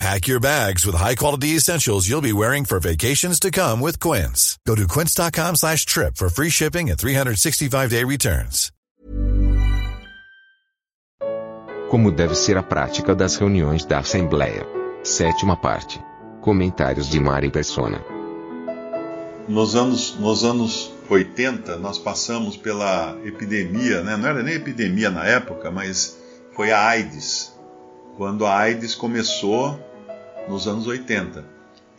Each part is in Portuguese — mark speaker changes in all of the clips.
Speaker 1: Pack your bags with high-quality essentials you'll be wearing for vacations to come with Quince. Go to quince.com slash trip for free shipping and 365-day returns.
Speaker 2: Como deve ser a prática das reuniões da Assembleia. Sétima parte. Comentários de Mari Persona.
Speaker 3: Nos anos, nos anos 80, nós passamos pela epidemia, né? não era nem epidemia na época, mas foi a AIDS. Quando a AIDS começou nos anos 80.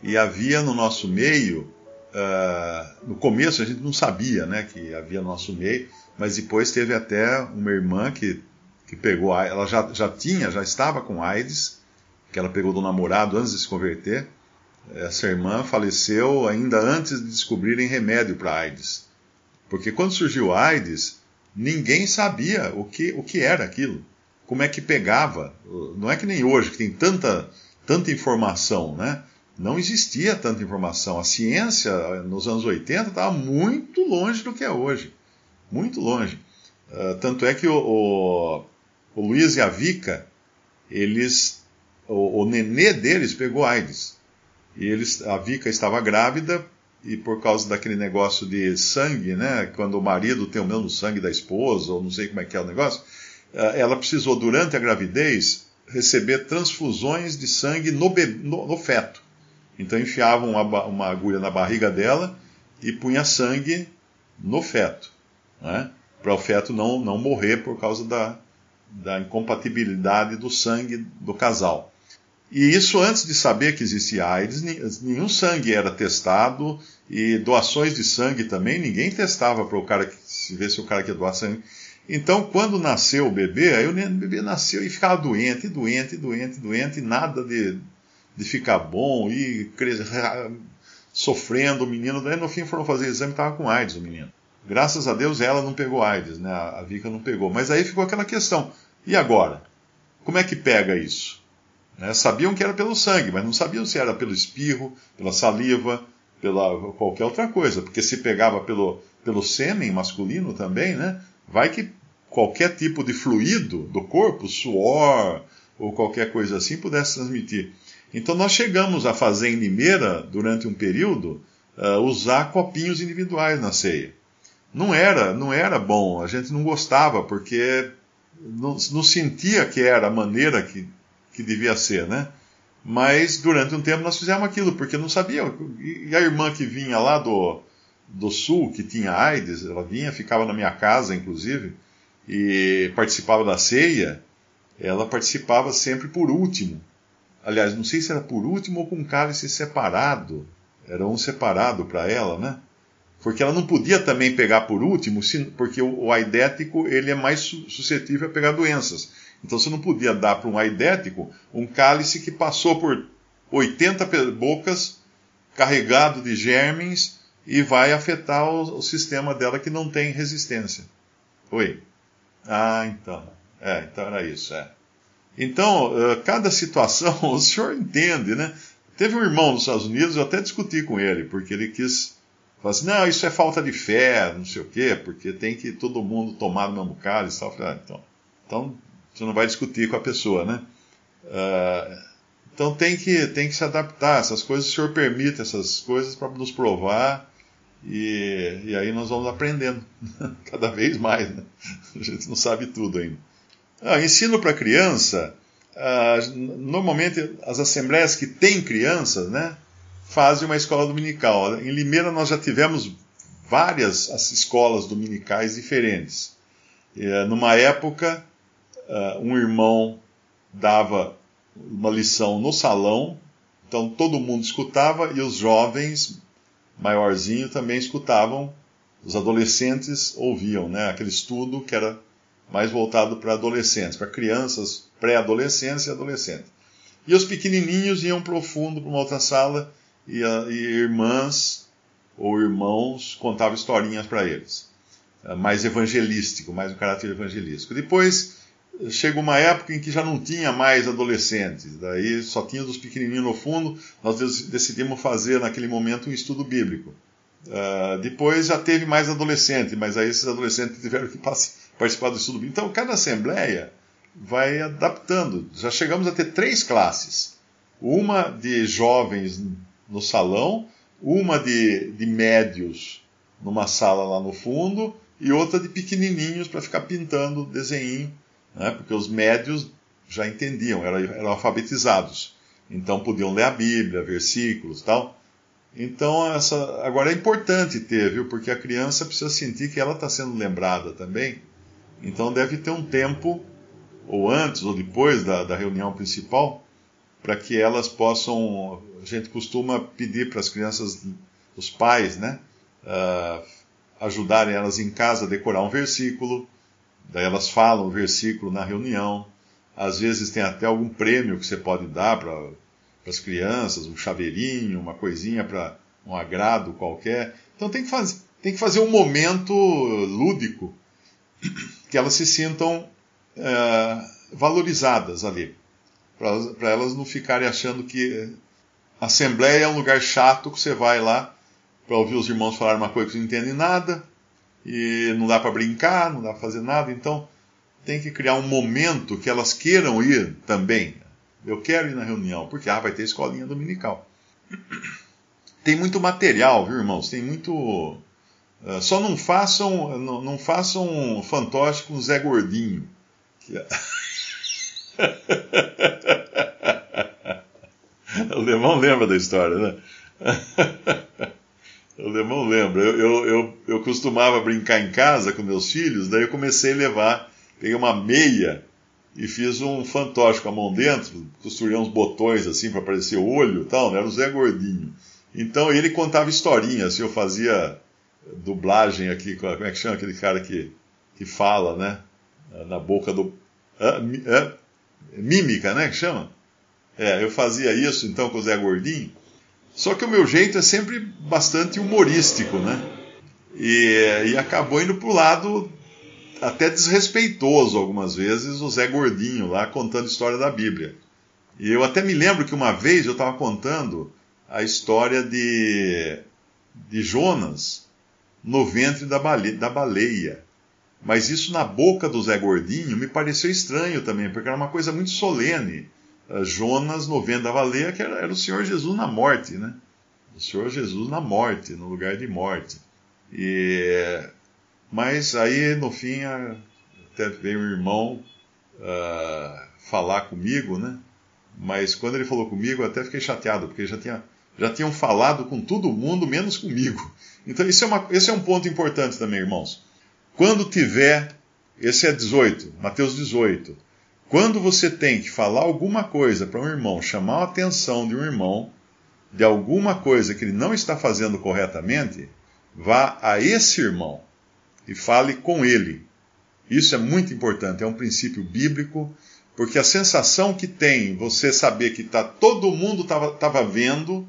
Speaker 3: E havia no nosso meio, uh, no começo a gente não sabia né, que havia no nosso meio, mas depois teve até uma irmã que, que pegou, ela já, já tinha, já estava com AIDS, que ela pegou do namorado antes de se converter. Essa irmã faleceu ainda antes de descobrirem remédio para AIDS. Porque quando surgiu a AIDS, ninguém sabia o que, o que era aquilo, como é que pegava. Não é que nem hoje, que tem tanta tanta informação, né? Não existia tanta informação. A ciência, nos anos 80, estava muito longe do que é hoje. Muito longe. Uh, tanto é que o, o, o, Luiz e a Vika, eles, o, o nenê deles pegou AIDS. E eles, a Vika estava grávida e por causa daquele negócio de sangue, né? Quando o marido tem o mesmo sangue da esposa, ou não sei como é que é o negócio, ela precisou, durante a gravidez, receber transfusões de sangue no, no, no feto. Então enfiavam uma, uma, agulha na barriga dela e punha sangue no feto, né? para o feto não, não morrer por causa da, da incompatibilidade do sangue do casal. E isso antes de saber que existia AIDS, nenhum sangue era testado e doações de sangue também, ninguém testava para o cara ver se o cara quer doar sangue. Então, quando nasceu o bebê, aí o bebê nasceu e ficava doente, doente, doente, doente, e nada de, de ficar bom, e sofrendo o menino. Daí, no fim, foram fazer exame e estava com AIDS o menino. Graças a Deus, ela não pegou AIDS, né? A Vika não pegou. Mas aí ficou aquela questão: e agora? Como é que pega isso? Né? Sabiam que era pelo sangue, mas não sabiam se era pelo espirro, pela saliva, pela qualquer outra coisa. Porque se pegava pelo, pelo sêmen masculino também, né? Vai que qualquer tipo de fluido do corpo, suor ou qualquer coisa assim, pudesse transmitir. Então nós chegamos a fazer em Limeira, durante um período, uh, usar copinhos individuais na ceia. Não era, não era bom, a gente não gostava, porque não, não sentia que era a maneira que, que devia ser, né? Mas durante um tempo nós fizemos aquilo, porque não sabia. E a irmã que vinha lá do, do Sul, que tinha AIDS, ela vinha, ficava na minha casa, inclusive, e participava da ceia, ela participava sempre por último. Aliás, não sei se era por último ou com cálice separado. Era um separado para ela, né? Porque ela não podia também pegar por último, porque o aidético ele é mais suscetível a pegar doenças. Então você não podia dar para um aidético um cálice que passou por 80 bocas carregado de germes e vai afetar o, o, sistema dela que não tem resistência. Oi? Ah, então. É, então era isso, é. Então, uh, cada situação o senhor entende, né? Teve um irmão nos Estados Unidos, eu até discuti com ele, porque ele quis falar assim, não, isso é falta de fé, não sei o quê, porque tem que todo mundo tomar no mesmo cálice e tal. Falei, ah, então, então você não vai discutir com a pessoa, né? Uh, então tem que, tem que se adaptar, essas coisas o senhor permite essas coisas para nos provar e, e aí nós vamos aprendendo cada vez mais. Né? A gente não sabe tudo ainda. Ah, ensino para criança. Ah, normalmente as assembleias que têm crianças, né, fazem uma escola dominical. Em Limeira nós já tivemos várias as escolas dominicais diferentes. E, ah, numa época, ah, um irmão dava uma lição no salão, então todo mundo escutava e os jovens maiorzinho também escutavam, os adolescentes ouviam, né? Aquele estudo que era mais voltado para adolescentes, para crianças, pré-adolescentes e adolescentes. E os pequenininhos iam para o fundo, para uma outra sala, e, a, e irmãs ou irmãos contavam historinhas para eles. mais evangelístico, mais um caráter evangelístico. Depois chega uma época em que já não tinha mais adolescentes, daí só tinha dos pequenininhos no fundo. Nós decidimos fazer naquele momento um estudo bíblico. Uh, depois já teve mais adolescentes, mas aí esses adolescentes tiveram que participar do estudo bíblico. Então, cada assembleia vai adaptando. Já chegamos a ter três classes: uma de jovens no salão, uma de, de médios numa sala lá no fundo e outra de pequenininhos para ficar pintando desenho, né? porque os médios já entendiam, eram, eram alfabetizados, então podiam ler a Bíblia, versículos, tal. Então essa agora é importante ter, viu? Porque a criança precisa sentir que ela está sendo lembrada também. Então deve ter um tempo ou antes ou depois da, da reunião principal para que elas possam. A gente costuma pedir para as crianças, os pais, né? Uh, ajudarem elas em casa a decorar um versículo, daí elas falam o versículo na reunião. Às vezes tem até algum prêmio que você pode dar para as crianças, um chaveirinho, uma coisinha para um agrado qualquer. Então tem que, faz, tem que fazer um momento lúdico que elas se sintam uh, valorizadas ali para elas não ficarem achando que a Assembleia é um lugar chato que você vai lá para ouvir os irmãos falar uma coisa que não entende nada e não dá para brincar, não dá para fazer nada. Então tem que criar um momento que elas queiram ir também. Eu quero ir na reunião, porque ah, vai ter escolinha dominical. Tem muito material, viu, irmãos? Tem muito. Uh, só não façam, não, não façam fantoche com Zé Gordinho. Que... O Lemão lembra da história, né? o Lemão lembra. Eu, eu, eu, eu, costumava brincar em casa com meus filhos, daí eu comecei a levar, peguei uma meia e fiz um fantoche com a mão dentro, costurei uns botões assim para aparecer o olho e tal, né? Era o Zé Gordinho. Então ele contava historinhas, assim, eu fazia dublagem aqui, como é que chama aquele cara que, que fala, né? Na boca do. Ah, mímica, né? Que chama? É, eu fazia isso então com o Zé Gordinho. Só que o meu jeito é sempre bastante humorístico, né? E, e acabou indo pro lado até desrespeitoso algumas vezes o Zé Gordinho lá contando história da Bíblia. E eu até me lembro que uma vez eu estava contando a história de, de Jonas no ventre da da baleia. Mas isso na boca do Zé Gordinho me pareceu estranho também, porque era uma coisa muito solene. Uh, Jonas no vento da baleia, que era, era, o Senhor Jesus na morte, né? O Senhor Jesus na morte, no lugar de morte. E, mas aí, no fim, até veio um irmão uh, falar comigo, né? Mas quando ele falou comigo, eu até fiquei chateado, porque já, tinha, já tinham falado com todo mundo, menos comigo. Então, isso é uma, esse é um ponto importante também, irmãos. Quando tiver, esse é 18, Mateus 18. Quando você tem que falar alguma coisa para um irmão, chamar a atenção de um irmão de alguma coisa que ele não está fazendo corretamente, vá a esse irmão e fale com ele. Isso é muito importante, é um princípio bíblico, porque a sensação que tem você saber que tá, todo mundo estava vendo,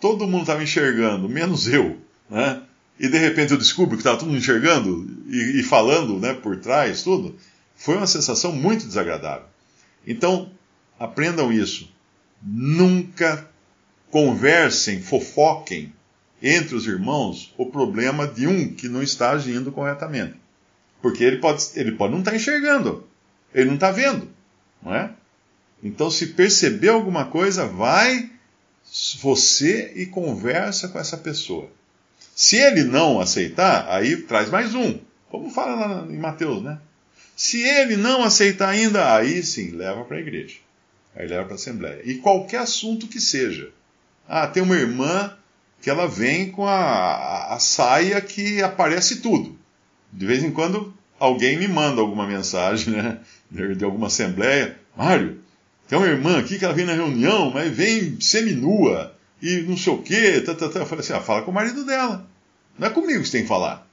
Speaker 3: todo mundo estava enxergando, menos eu, né? e de repente eu descubro que estava todo mundo enxergando e, e, falando né, por trás, tudo, foi uma sensação muito desagradável. Então, aprendam isso. Nunca conversem, fofoquem entre os irmãos o problema de um que não está agindo corretamente. Porque ele pode, ele pode não estar enxergando, ele não está vendo, não é? Então, se perceber alguma coisa, vai você e conversa com essa pessoa. Se ele não aceitar, aí traz mais um. Como fala em Mateus, né? Se ele não aceitar ainda, aí sim, leva para a igreja. Aí leva para a Assembleia. E qualquer assunto que seja. Ah, tem uma irmã que ela vem com a, a, a saia que aparece tudo. De vez em quando alguém me manda alguma mensagem, né? De, de alguma Assembleia. Mário, tem uma irmã aqui que ela vem na reunião, mas vem seminua e não sei o quê. Tá, tá, tá. Eu falei assim: ah, fala com o marido dela. Não é comigo que você tem que falar.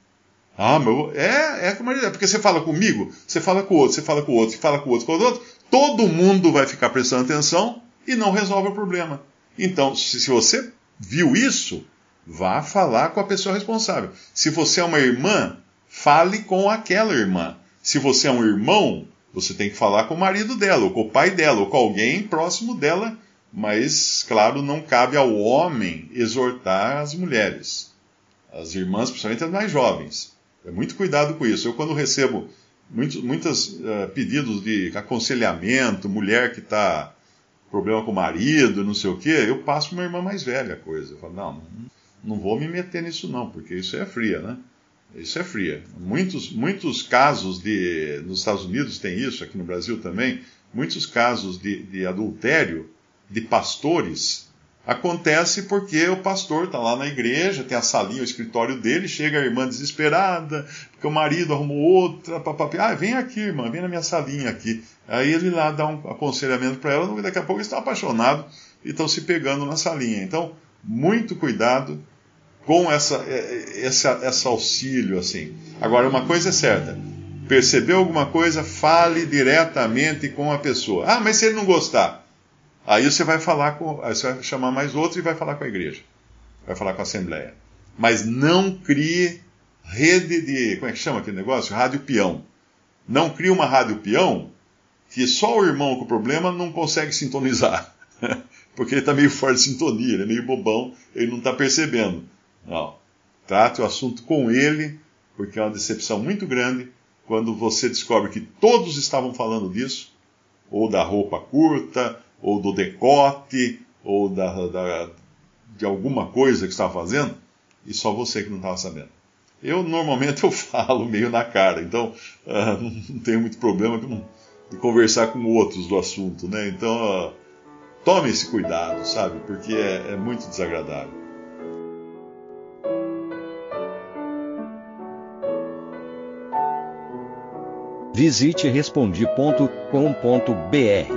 Speaker 3: Ah, meu, é, é com o marido dela. Porque você fala comigo, você fala com o outro, você fala com o outro, você fala com o outro, com o outro. Todo mundo vai ficar prestando atenção e não resolve o problema. Então, se, se você viu isso, vá falar com a pessoa responsável. Se você é uma irmã, fale com aquela irmã. Se você é um irmão, você tem que falar com o marido dela, ou com o pai dela, ou com alguém próximo dela, mas, claro, não cabe ao homem exortar as mulheres, as irmãs, principalmente as mais jovens. É muito cuidado com isso. Eu, quando recebo muitos muitos uh, pedidos de aconselhamento, mulher que está problema com o marido, não sei o quê, eu passo para uma irmã mais velha a coisa. Eu falo, não, não vou me meter nisso não, porque isso é fria, né? Isso é fria. Muitos, muitos casos de. Nos Estados Unidos tem isso, aqui no Brasil também. Muitos casos de, de adultério de pastores acontece porque o pastor está lá na igreja, tem a salinha, o escritório dele, chega a irmã desesperada, porque o marido arrumou outra, papapá. Ah, vem aqui, irmã, vem na minha salinha aqui. Aí ele lá dá um aconselhamento para ela, daqui a pouco eles estão apaixonados e estão se pegando na salinha. Então, muito cuidado com essa, essa, essa auxílio, assim. Agora, uma coisa é certa, percebeu alguma coisa, fale diretamente com a pessoa. Ah, mas se ele não gostar, aí você vai falar com, você vai chamar mais outro e vai falar com a igreja, vai falar com a assembleia. Mas não crie rede de, como é que chama aquele negócio? Rádio peão. Não crie uma rádio peão que só o irmão com problema não consegue sintonizar. Porque ele está meio fora de sintonia, ele é meio bobão, ele não está percebendo. Não. Trate o assunto com ele, porque é uma decepção muito grande quando você descobre que todos estavam falando disso, ou da roupa curta, ou do decote, ou da, da de alguma coisa que estava fazendo, e só você que não estava sabendo. Eu normalmente eu falo meio na cara, então uh, não tenho muito problema de conversar com outros do assunto, né? Então uh, tome esse cuidado, sabe? Porque é, é muito desagradável.
Speaker 4: Visite respondi.com.br.